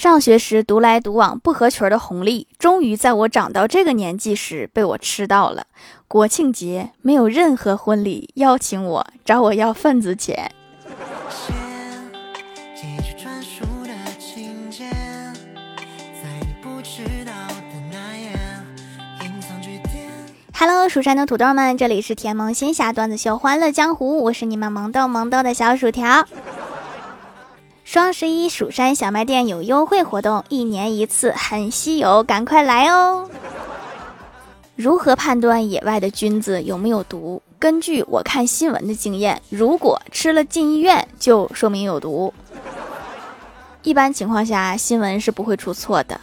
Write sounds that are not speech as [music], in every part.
上学时独来独往不合群的红利，终于在我长到这个年纪时被我吃到了。国庆节没有任何婚礼邀请我，找我要份子钱。Hello，蜀山的土豆们，这里是甜萌仙侠段子秀欢乐江湖，我是你们萌豆萌豆的小薯条。双十一蜀山小卖店有优惠活动，一年一次，很稀有，赶快来哦！如何判断野外的菌子有没有毒？根据我看新闻的经验，如果吃了进医院，就说明有毒。一般情况下，新闻是不会出错的。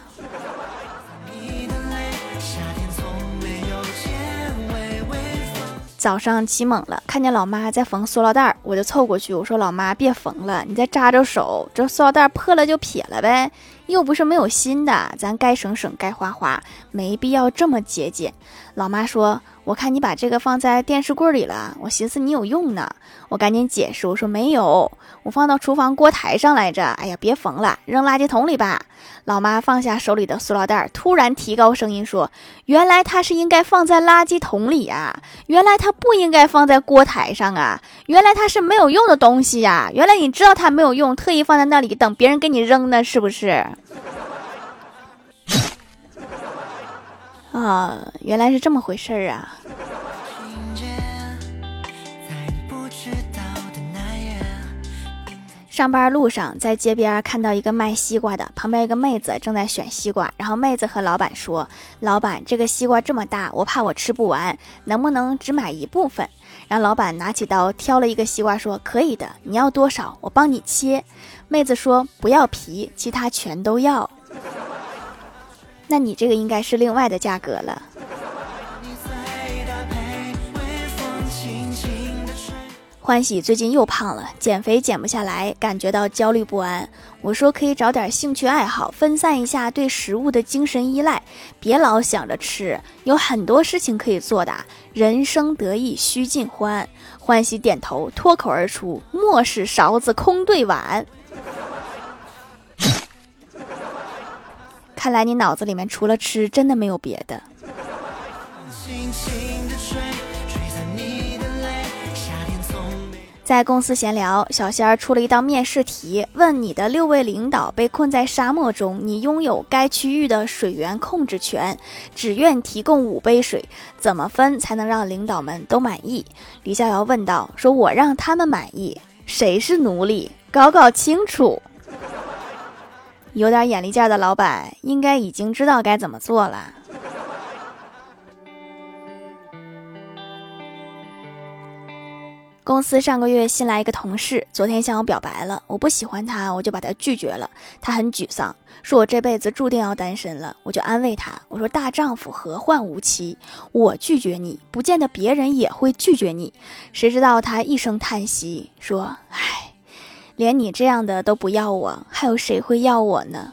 早上起猛了，看见老妈在缝塑料袋，我就凑过去，我说：“老妈，别缝了，你再扎着手，这塑料袋破了就撇了呗，又不是没有新的，咱该省省，该花花，没必要这么节俭。”老妈说。我看你把这个放在电视柜里了，我寻思你有用呢，我赶紧解释，我说没有，我放到厨房锅台上来着。哎呀，别缝了，扔垃圾桶里吧。老妈放下手里的塑料袋，突然提高声音说：“原来它是应该放在垃圾桶里呀，原来它不应该放在锅台上啊，原来它是没有用的东西呀，原来你知道它没有用，特意放在那里等别人给你扔呢，是不是？” [laughs] 啊，原来是这么回事儿啊！上班路上，在街边看到一个卖西瓜的，旁边一个妹子正在选西瓜，然后妹子和老板说：“老板，这个西瓜这么大，我怕我吃不完，能不能只买一部分？”然后老板拿起刀挑了一个西瓜，说：“可以的，你要多少，我帮你切。”妹子说：“不要皮，其他全都要。[laughs] ”那你这个应该是另外的价格了。欢喜最近又胖了，减肥减不下来，感觉到焦虑不安。我说可以找点兴趣爱好，分散一下对食物的精神依赖，别老想着吃，有很多事情可以做的。人生得意须尽欢。欢喜点头，脱口而出：莫使勺子空对碗。[laughs] 看来你脑子里面除了吃，真的没有别的。在公司闲聊，小仙儿出了一道面试题，问你的六位领导被困在沙漠中，你拥有该区域的水源控制权，只愿提供五杯水，怎么分才能让领导们都满意？李逍遥问道：“说我让他们满意，谁是奴隶？搞搞清楚。”有点眼力见的老板应该已经知道该怎么做了。公司上个月新来一个同事，昨天向我表白了，我不喜欢他，我就把他拒绝了。他很沮丧，说我这辈子注定要单身了。我就安慰他，我说大丈夫何患无妻？我拒绝你，不见得别人也会拒绝你。谁知道他一声叹息，说：“唉。”连你这样的都不要我，还有谁会要我呢？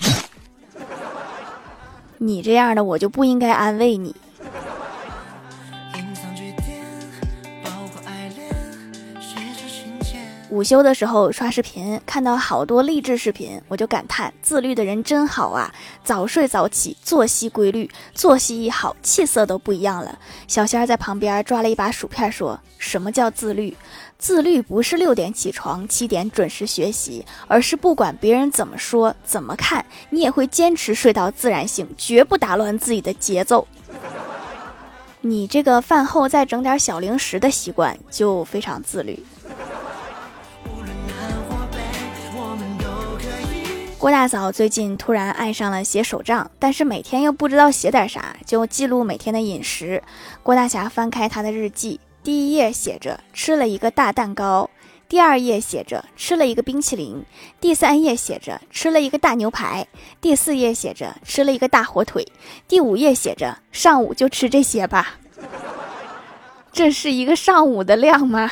[laughs] 你这样的我就不应该安慰你。午休的时候刷视频，看到好多励志视频，我就感叹自律的人真好啊！早睡早起，作息规律，作息一好，气色都不一样了。小仙儿在旁边抓了一把薯片，说什么叫自律？自律不是六点起床，七点准时学习，而是不管别人怎么说、怎么看，你也会坚持睡到自然醒，绝不打乱自己的节奏。你这个饭后再整点小零食的习惯，就非常自律。郭大嫂最近突然爱上了写手账，但是每天又不知道写点啥，就记录每天的饮食。郭大侠翻开他的日记，第一页写着吃了一个大蛋糕，第二页写着吃了一个冰淇淋，第三页写着吃了一个大牛排，第四页写着吃了一个大火腿，第五页写着上午就吃这些吧。[laughs] 这是一个上午的量吗？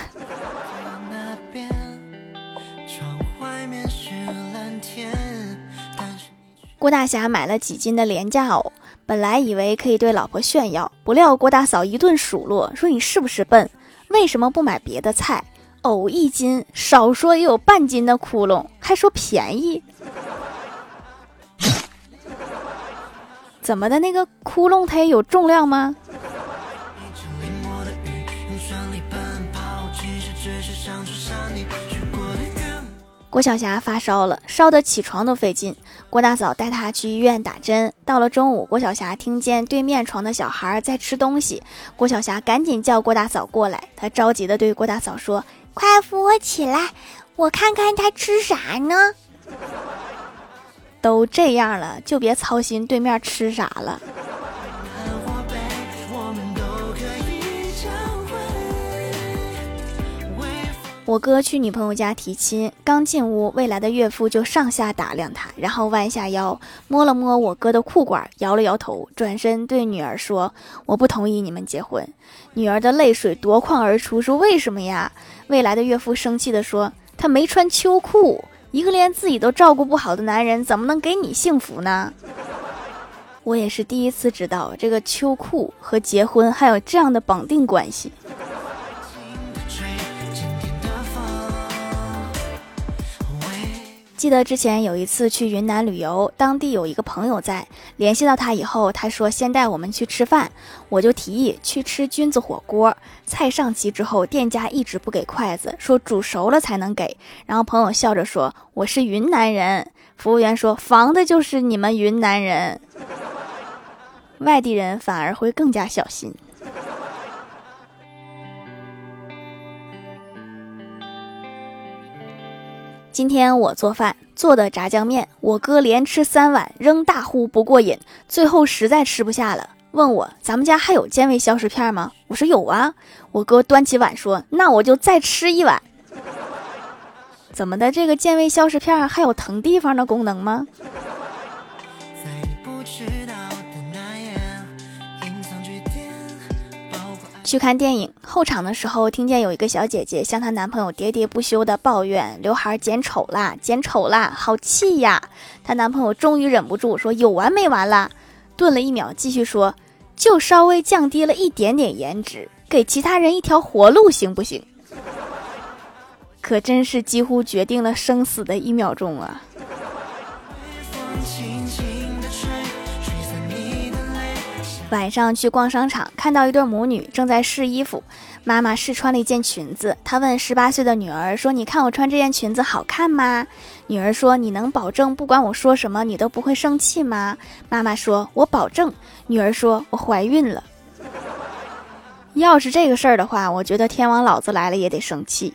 郭大侠买了几斤的廉价藕，本来以为可以对老婆炫耀，不料郭大嫂一顿数落，说：“你是不是笨？为什么不买别的菜？藕一斤，少说也有半斤的窟窿，还说便宜？[laughs] 怎么的？那个窟窿它也有重量吗？郭晓霞发烧了，烧得起床都费劲。郭大嫂带她去医院打针。到了中午，郭晓霞听见对面床的小孩在吃东西，郭晓霞赶紧叫郭大嫂过来。她着急地对郭大嫂说：“快扶我起来，我看看他吃啥呢。”都这样了，就别操心对面吃啥了。我哥去女朋友家提亲，刚进屋，未来的岳父就上下打量他，然后弯下腰摸了摸我哥的裤管，摇了摇头，转身对女儿说：“我不同意你们结婚。”女儿的泪水夺眶而出，说：“为什么呀？”未来的岳父生气地说：“他没穿秋裤，一个连自己都照顾不好的男人，怎么能给你幸福呢？”我也是第一次知道，这个秋裤和结婚还有这样的绑定关系。记得之前有一次去云南旅游，当地有一个朋友在，联系到他以后，他说先带我们去吃饭，我就提议去吃菌子火锅。菜上齐之后，店家一直不给筷子，说煮熟了才能给。然后朋友笑着说：“我是云南人。”服务员说：“防的就是你们云南人，外地人反而会更加小心。”今天我做饭做的炸酱面，我哥连吃三碗仍大呼不过瘾，最后实在吃不下了，问我咱们家还有健胃消食片吗？我说有啊。我哥端起碗说：“那我就再吃一碗。[laughs] ”怎么的？这个健胃消食片还有腾地方的功能吗？去看电影后场的时候，听见有一个小姐姐向她男朋友喋喋不休的抱怨：“刘海剪丑啦，剪丑啦，好气呀！”她男朋友终于忍不住说：“有完没完了？”顿了一秒，继续说：“就稍微降低了一点点颜值，给其他人一条活路，行不行？”可真是几乎决定了生死的一秒钟啊！晚上去逛商场，看到一对母女正在试衣服。妈妈试穿了一件裙子，她问十八岁的女儿说：“你看我穿这件裙子好看吗？”女儿说：“你能保证不管我说什么，你都不会生气吗？”妈妈说：“我保证。”女儿说：“我怀孕了。”要是这个事儿的话，我觉得天王老子来了也得生气。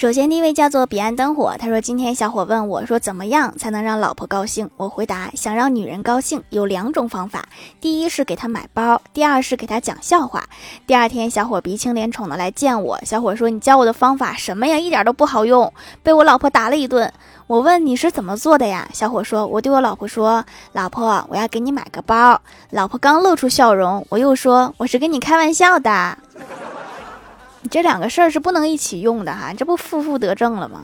首先，第一位叫做彼岸灯火，他说：“今天小伙问我说，怎么样才能让老婆高兴？”我回答：“想让女人高兴，有两种方法。第一是给她买包，第二是给她讲笑话。”第二天，小伙鼻青脸肿的来见我。小伙说：“你教我的方法什么呀？一点都不好用，被我老婆打了一顿。”我问：“你是怎么做的呀？”小伙说：“我对我老婆说，老婆，我要给你买个包。”老婆刚露出笑容，我又说：“我是跟你开玩笑的。”这两个事儿是不能一起用的哈，这不负负得正了吗？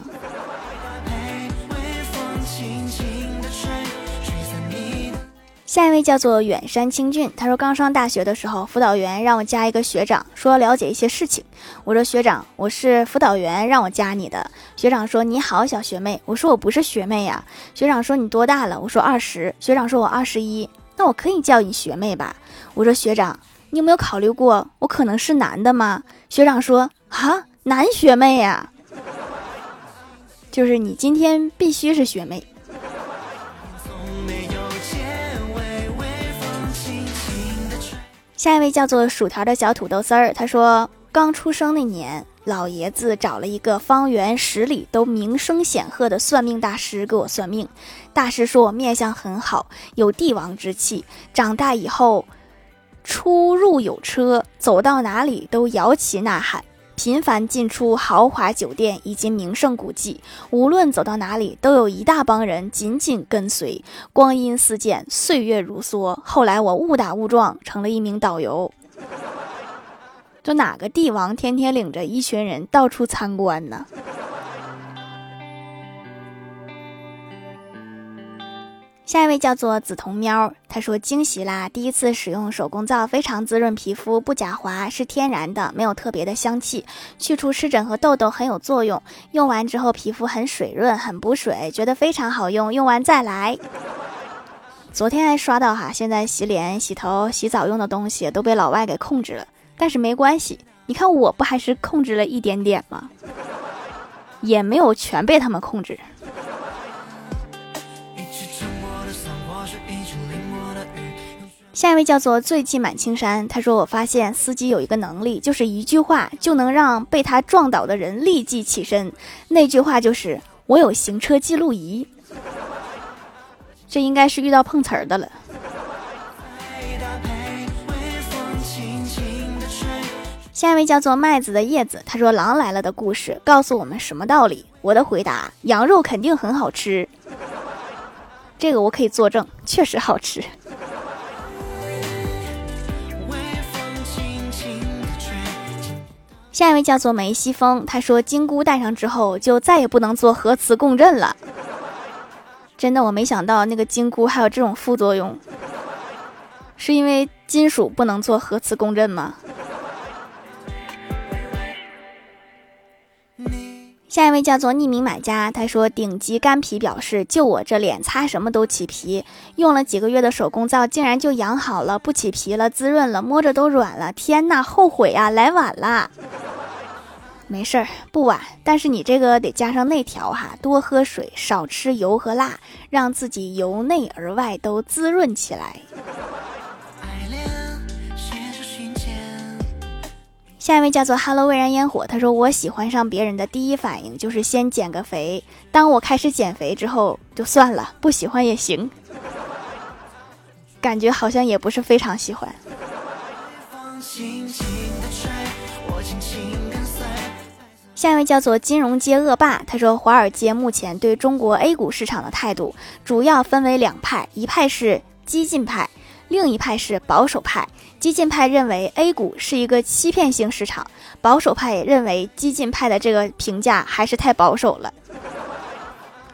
下一位叫做远山清俊，他说刚上大学的时候，辅导员让我加一个学长，说了解一些事情。我说学长，我是辅导员让我加你的。学长说你好，小学妹。我说我不是学妹呀。学长说你多大了？我说二十。学长说我二十一。那我可以叫你学妹吧？我说学长。你有没有考虑过，我可能是男的吗？学长说啊，男学妹呀，就是你今天必须是学妹。下一位叫做薯条的小土豆丝儿，他说刚出生那年，老爷子找了一个方圆十里都名声显赫的算命大师给我算命。大师说我面相很好，有帝王之气，长大以后。出入有车，走到哪里都摇旗呐喊。频繁进出豪华酒店以及名胜古迹，无论走到哪里，都有一大帮人紧紧跟随。光阴似箭，岁月如梭。后来我误打误撞成了一名导游。[laughs] 就哪个帝王天天领着一群人到处参观呢？下一位叫做紫瞳喵，他说惊喜啦！第一次使用手工皂，非常滋润皮肤，不假滑，是天然的，没有特别的香气，去除湿疹和痘痘很有作用。用完之后皮肤很水润，很补水，觉得非常好用。用完再来。昨天还刷到哈，现在洗脸、洗头、洗澡用的东西都被老外给控制了，但是没关系，你看我不还是控制了一点点吗？也没有全被他们控制。下一位叫做醉迹满青山，他说：“我发现司机有一个能力，就是一句话就能让被他撞倒的人立即起身。那句话就是‘我有行车记录仪’，这应该是遇到碰瓷儿的了。”下一位叫做麦子的叶子，他说：“狼来了的故事告诉我们什么道理？”我的回答：羊肉肯定很好吃，这个我可以作证，确实好吃。下一位叫做梅西风，他说金箍戴上之后就再也不能做核磁共振了。真的，我没想到那个金箍还有这种副作用，是因为金属不能做核磁共振吗？下一位叫做匿名买家，他说顶级干皮表示，就我这脸擦什么都起皮，用了几个月的手工皂竟然就养好了，不起皮了，滋润了，摸着都软了。天呐，后悔啊，来晚了。没事儿，不晚，但是你这个得加上内调哈，多喝水，少吃油和辣，让自己由内而外都滋润起来。下一位叫做 Hello 未燃烟火，他说我喜欢上别人的第一反应就是先减个肥，当我开始减肥之后就算了，不喜欢也行，感觉好像也不是非常喜欢。下一位叫做金融街恶霸，他说华尔街目前对中国 A 股市场的态度主要分为两派，一派是激进派，另一派是保守派。激进派认为 A 股是一个欺骗性市场，保守派也认为激进派的这个评价还是太保守了。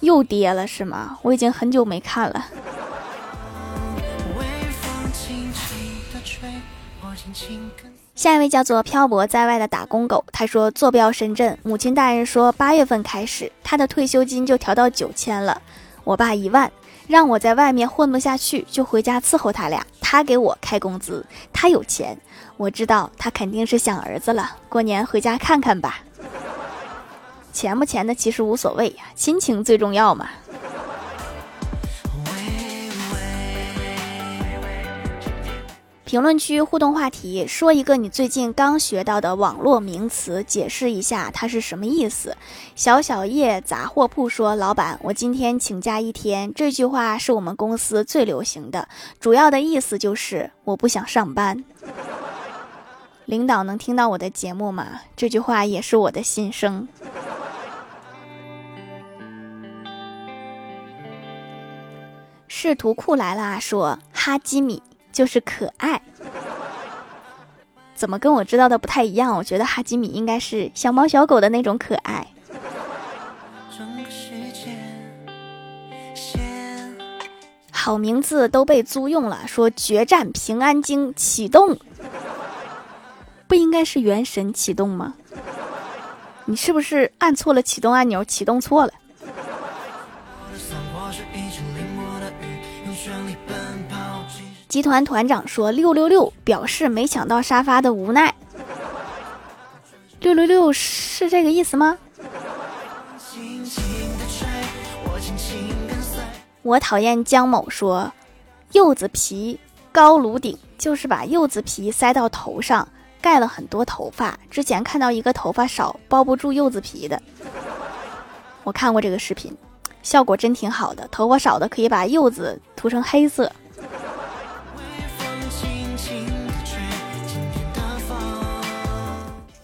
又跌了是吗？我已经很久没看了。轻轻的吹，我轻轻跟下一位叫做漂泊在外的打工狗，他说坐标深圳，母亲大人说八月份开始他的退休金就调到九千了，我爸一万，让我在外面混不下去就回家伺候他俩，他给我开工资，他有钱，我知道他肯定是想儿子了，过年回家看看吧，钱不钱的其实无所谓呀，亲情最重要嘛。评论区互动话题：说一个你最近刚学到的网络名词，解释一下它是什么意思。小小叶杂货铺说：“老板，我今天请假一天。”这句话是我们公司最流行的，主要的意思就是我不想上班。领导能听到我的节目吗？这句话也是我的心声。仕途库来了，说哈基米。就是可爱，怎么跟我知道的不太一样？我觉得哈基米应该是小猫小狗的那种可爱。好名字都被租用了，说决战平安京启动，不应该是元神启动吗？你是不是按错了启动按钮，启动错了？集团团长说：“六六六，表示没抢到沙发的无奈。六六六是这个意思吗？”我讨厌姜某说：“柚子皮高颅顶，就是把柚子皮塞到头上，盖了很多头发。之前看到一个头发少包不住柚子皮的，我看过这个视频，效果真挺好的。头发少的可以把柚子涂成黑色。”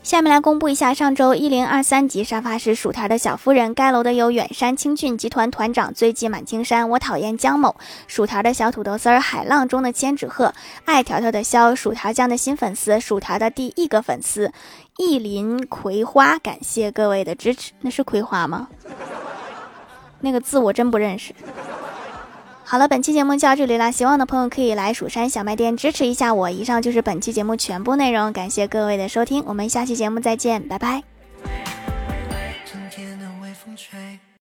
下面来公布一下上周一零二三级沙发是薯条的小夫人，该楼的有远山青俊集团团长醉骑满青山，我讨厌江某，薯条的小土豆丝儿，海浪中的千纸鹤，爱条条的肖，薯条酱的新粉丝，薯条的第一个粉丝，意林葵花，感谢各位的支持，那是葵花吗？[laughs] 那个字我真不认识。好了，本期节目就到这里啦！希望的朋友可以来蜀山小卖店支持一下我。以上就是本期节目全部内容，感谢各位的收听，我们下期节目再见，拜拜。